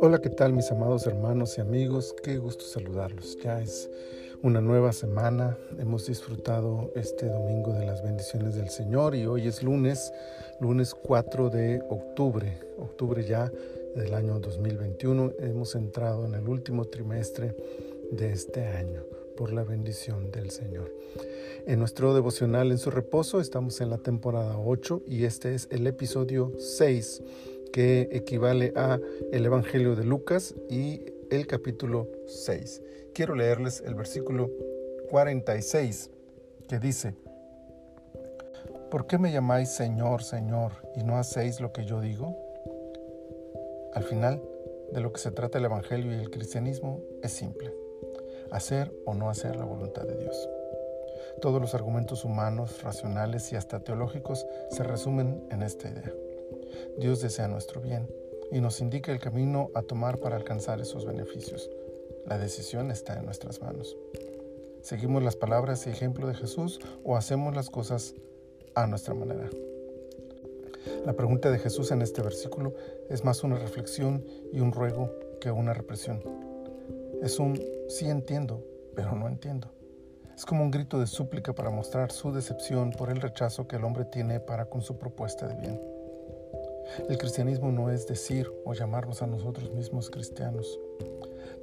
Hola, ¿qué tal mis amados hermanos y amigos? Qué gusto saludarlos. Ya es una nueva semana. Hemos disfrutado este domingo de las bendiciones del Señor y hoy es lunes, lunes 4 de octubre, octubre ya del año 2021. Hemos entrado en el último trimestre de este año por la bendición del Señor. En nuestro devocional en su reposo estamos en la temporada 8 y este es el episodio 6 que equivale a el Evangelio de Lucas y el capítulo 6. Quiero leerles el versículo 46 que dice, ¿por qué me llamáis Señor, Señor y no hacéis lo que yo digo? Al final, de lo que se trata el Evangelio y el cristianismo es simple, hacer o no hacer la voluntad de Dios. Todos los argumentos humanos, racionales y hasta teológicos se resumen en esta idea. Dios desea nuestro bien y nos indica el camino a tomar para alcanzar esos beneficios. La decisión está en nuestras manos. ¿Seguimos las palabras y ejemplo de Jesús o hacemos las cosas a nuestra manera? La pregunta de Jesús en este versículo es más una reflexión y un ruego que una represión. Es un sí entiendo, pero no entiendo. Es como un grito de súplica para mostrar su decepción por el rechazo que el hombre tiene para con su propuesta de bien. El cristianismo no es decir o llamarnos a nosotros mismos cristianos.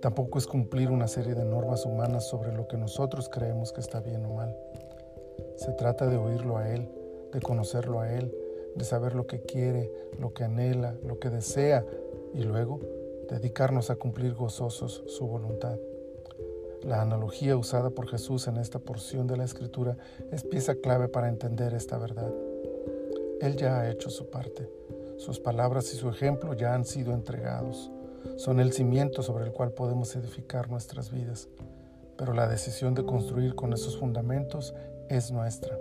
Tampoco es cumplir una serie de normas humanas sobre lo que nosotros creemos que está bien o mal. Se trata de oírlo a Él, de conocerlo a Él, de saber lo que quiere, lo que anhela, lo que desea y luego dedicarnos a cumplir gozosos su voluntad. La analogía usada por Jesús en esta porción de la Escritura es pieza clave para entender esta verdad. Él ya ha hecho su parte. Sus palabras y su ejemplo ya han sido entregados. Son el cimiento sobre el cual podemos edificar nuestras vidas. Pero la decisión de construir con esos fundamentos es nuestra.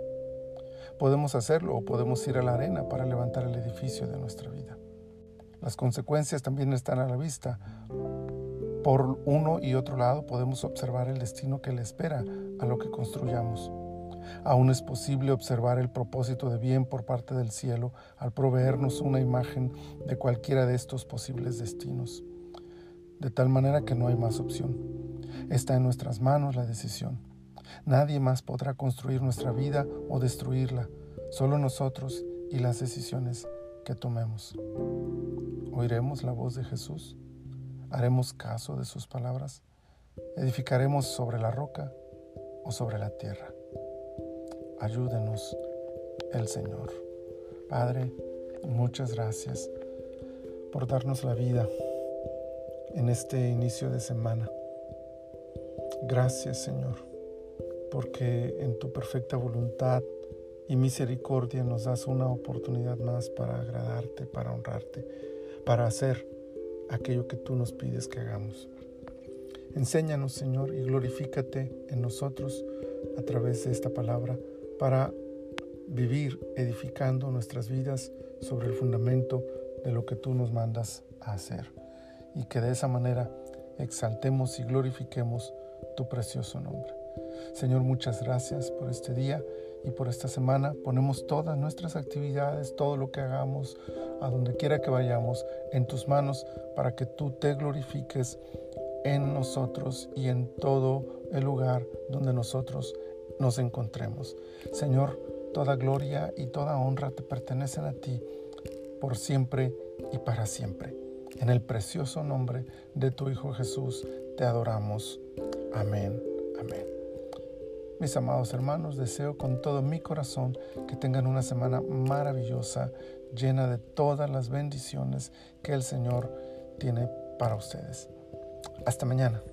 Podemos hacerlo o podemos ir a la arena para levantar el edificio de nuestra vida. Las consecuencias también están a la vista. Por uno y otro lado podemos observar el destino que le espera a lo que construyamos. Aún es posible observar el propósito de bien por parte del cielo al proveernos una imagen de cualquiera de estos posibles destinos. De tal manera que no hay más opción. Está en nuestras manos la decisión. Nadie más podrá construir nuestra vida o destruirla, solo nosotros y las decisiones que tomemos. ¿Oiremos la voz de Jesús? ¿Haremos caso de sus palabras? ¿Edificaremos sobre la roca o sobre la tierra? ayúdenos el Señor. Padre, muchas gracias por darnos la vida en este inicio de semana. Gracias, Señor, porque en tu perfecta voluntad y misericordia nos das una oportunidad más para agradarte, para honrarte, para hacer aquello que tú nos pides que hagamos. Enséñanos, Señor, y glorifícate en nosotros a través de esta palabra para vivir edificando nuestras vidas sobre el fundamento de lo que tú nos mandas a hacer y que de esa manera exaltemos y glorifiquemos tu precioso nombre. Señor, muchas gracias por este día y por esta semana. Ponemos todas nuestras actividades, todo lo que hagamos, a donde quiera que vayamos, en tus manos para que tú te glorifiques en nosotros y en todo el lugar donde nosotros nos encontremos. Señor, toda gloria y toda honra te pertenecen a ti por siempre y para siempre. En el precioso nombre de tu Hijo Jesús te adoramos. Amén. Mis amados hermanos, deseo con todo mi corazón que tengan una semana maravillosa, llena de todas las bendiciones que el Señor tiene para ustedes. Hasta mañana.